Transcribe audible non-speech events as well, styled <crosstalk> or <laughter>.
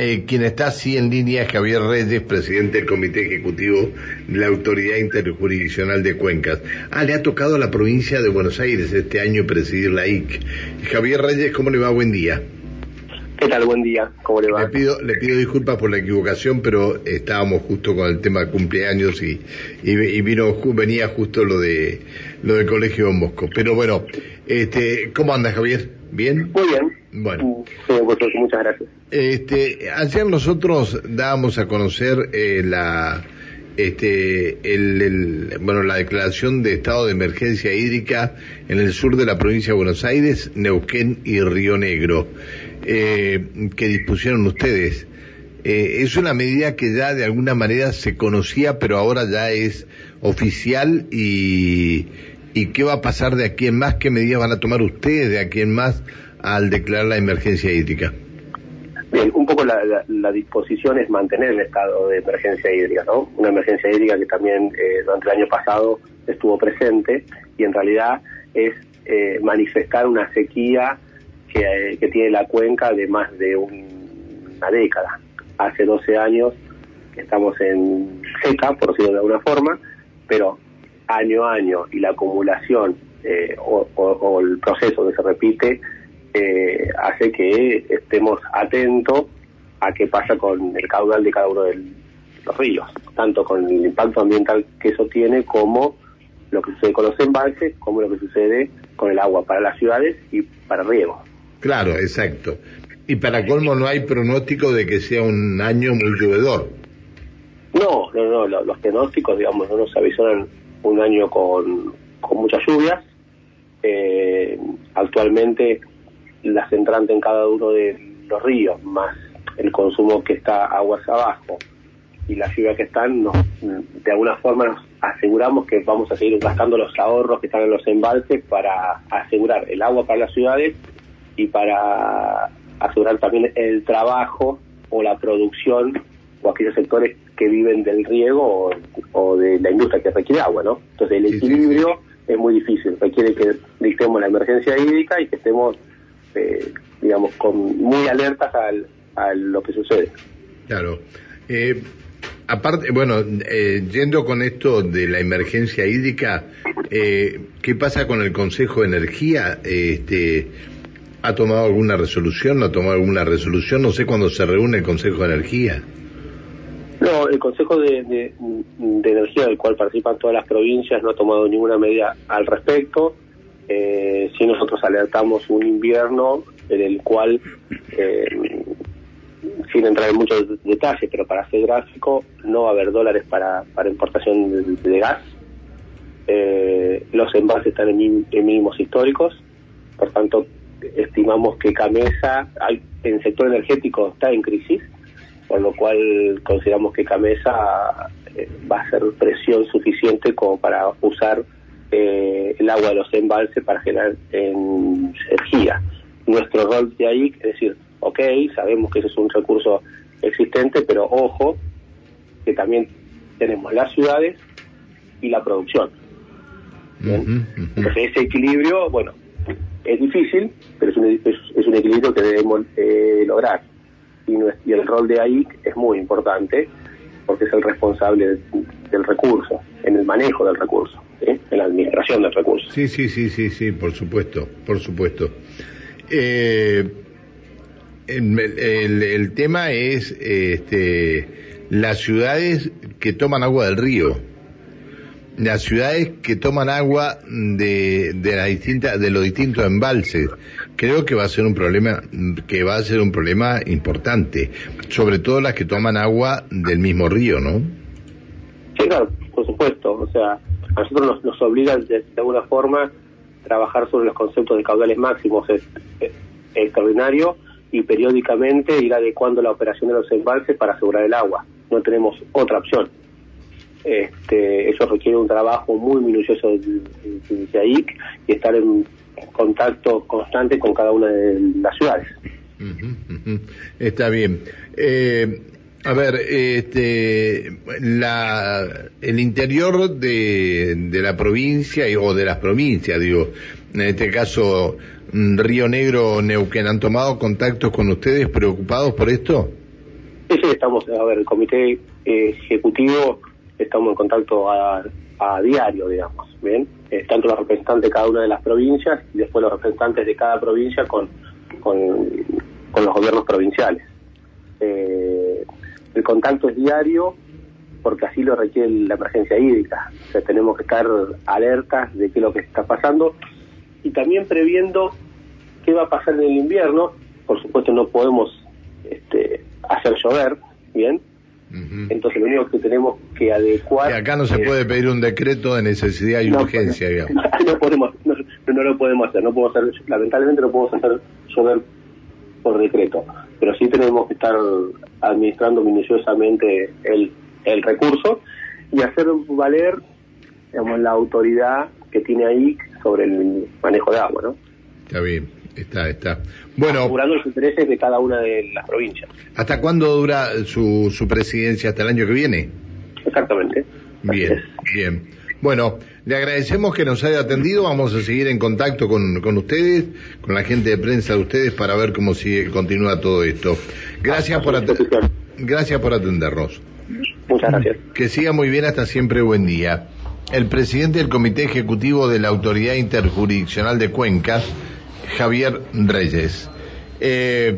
Eh, quien está así en línea es Javier Reyes, presidente del Comité Ejecutivo de la Autoridad Interjurisdiccional de Cuencas. Ah, le ha tocado a la provincia de Buenos Aires este año presidir la IC. Javier Reyes, ¿cómo le va? Buen día. ¿Qué tal? Buen día. ¿Cómo le va? Le pido, le pido disculpas por la equivocación, pero estábamos justo con el tema de cumpleaños y, y, vino, venía justo lo de lo del Colegio Don Bosco. Pero bueno, este, ¿cómo anda Javier? ¿Bien? Muy bien. Bueno. Sí, muchas gracias. Este, ayer nosotros dábamos a conocer eh, la, este, el, bueno, la declaración de estado de emergencia hídrica en el sur de la provincia de Buenos Aires, Neuquén y Río Negro, eh, que dispusieron ustedes. Eh, es una medida que ya de alguna manera se conocía, pero ahora ya es oficial y, y qué va a pasar de aquí en más, qué medidas van a tomar ustedes de aquí en más al declarar la emergencia hídrica. Bien, un poco la, disposición es mantener el estado de emergencia hídrica, ¿no? Una emergencia hídrica que también eh, durante el año pasado estuvo presente y en realidad es eh, manifestar una sequía que, que, tiene la cuenca de más de una década. Hace 12 años estamos en seca, por decirlo de alguna forma, pero año a año y la acumulación eh, o, el proceso que se repite eh, hace que estemos atentos a qué pasa con el caudal de cada uno de los ríos, tanto con el impacto ambiental que eso tiene como lo que sucede con los embalses, como lo que sucede con el agua para las ciudades y para riego. Claro, exacto. Y para colmo no hay pronóstico de que sea un año muy llovedor. No, no, no, los pronósticos, digamos, no nos avisaron un año con, con muchas lluvias. Eh, actualmente las entrantes en cada uno de los ríos, más el consumo que está aguas abajo y la lluvia que están, nos, de alguna forma nos aseguramos que vamos a seguir gastando los ahorros que están en los embalses para asegurar el agua para las ciudades y para asegurar también el trabajo o la producción o aquellos sectores que viven del riego o, de la industria que requiere agua, ¿no? Entonces el equilibrio es muy difícil, requiere que dictemos la emergencia hídrica y que estemos eh, digamos, con muy alertas al, a lo que sucede. Claro. Eh, aparte, bueno, eh, yendo con esto de la emergencia hídrica, ¿qué pasa con el Consejo de Energía? Este, ¿Ha tomado alguna resolución? ¿No ha tomado alguna resolución? No sé cuándo se reúne el Consejo de Energía. No, el Consejo de, de, de, Energía, del cual participan todas las provincias, no ha tomado ninguna medida al respecto eh, si nosotros alertamos un invierno en el cual, eh, sin entrar en muchos detalles, pero para ser gráfico, no va a haber dólares para, para importación de, gas. Eh, los envases están en, mínimos históricos, por tanto, estimamos que Camesa, hay, en el sector energético está en crisis, por lo cual consideramos que Camesa eh, va a ser presión suficiente como para usar eh, el agua de los embalses para generar energía. Nuestro rol de ahí es decir, ok, sabemos que ese es un recurso existente, pero ojo, que también tenemos las ciudades y la producción. Entonces ese equilibrio, bueno, es difícil, pero es un, es, un equilibrio que debemos eh, lograr. Y, y, el rol de AIC es muy importante porque es el responsable del recurso, en el manejo del recurso. ¿Eh? en la administración de recursos. Sí, sí, sí, sí, sí, por supuesto, por supuesto. Eh, el, tema es este, las ciudades que toman agua del río, las ciudades que toman agua de, de las distintas, de los distintos embalses. Creo que va a ser un problema, que va a ser un problema importante, sobre todo las que toman agua del mismo río, ¿no? Sí, claro, por supuesto. O sea, a nosotros nos, obliga de, alguna forma trabajar sobre los conceptos de caudales máximos es, extraordinario y periódicamente ir adecuando la operación de los embalses para asegurar el agua. No tenemos otra opción. Este, eso requiere un trabajo muy minucioso de, de, y estar en contacto constante con cada una de las ciudades. Está bien. Eh, a ver, este, la, el interior de, la provincia o de las provincias, digo, en este caso mm, Río Negro, Neuquén, ¿han tomado contactos con ustedes preocupados por esto? Sí, sí, estamos, a ver, el comité ejecutivo, estamos en contacto a, a diario, digamos, ¿bien? Eh, tanto los representantes de cada una de las provincias y después los representantes de cada provincia con, con, con los gobiernos provinciales. Eh, el contacto es diario porque así lo requiere la emergencia hídrica. O sea, tenemos que estar alertas de qué es lo que está pasando y también previendo qué va a pasar en el invierno. Por supuesto, no podemos este, hacer llover, ¿bien? Entonces, lo único que tenemos que adecuar. Y acá no se puede pedir un decreto de necesidad y urgencia, digamos. <laughs> No, podemos, no, no, lo podemos hacer, no podemos hacer, lamentablemente no podemos hacer llover por decreto, pero sí tenemos que estar administrando minuciosamente el el recurso y hacer valer digamos, la autoridad que tiene ahí sobre el manejo de agua, ¿no? Está bien, está, está. Bueno, asegurando los intereses de cada una de las provincias. ¿Hasta cuándo dura su, su presidencia? ¿Hasta el año que viene? Exactamente. Bien, bien. Bueno, le agradecemos que nos haya atendido. Vamos a seguir en contacto con, con ustedes, con la gente de prensa de ustedes para ver cómo sigue, continúa todo esto. Gracias por, gracias por atendernos. Muchas gracias. Que siga muy bien, hasta siempre buen día. El presidente del Comité Ejecutivo de la Autoridad Interjurisdiccional de Cuenca, Javier Reyes. Eh,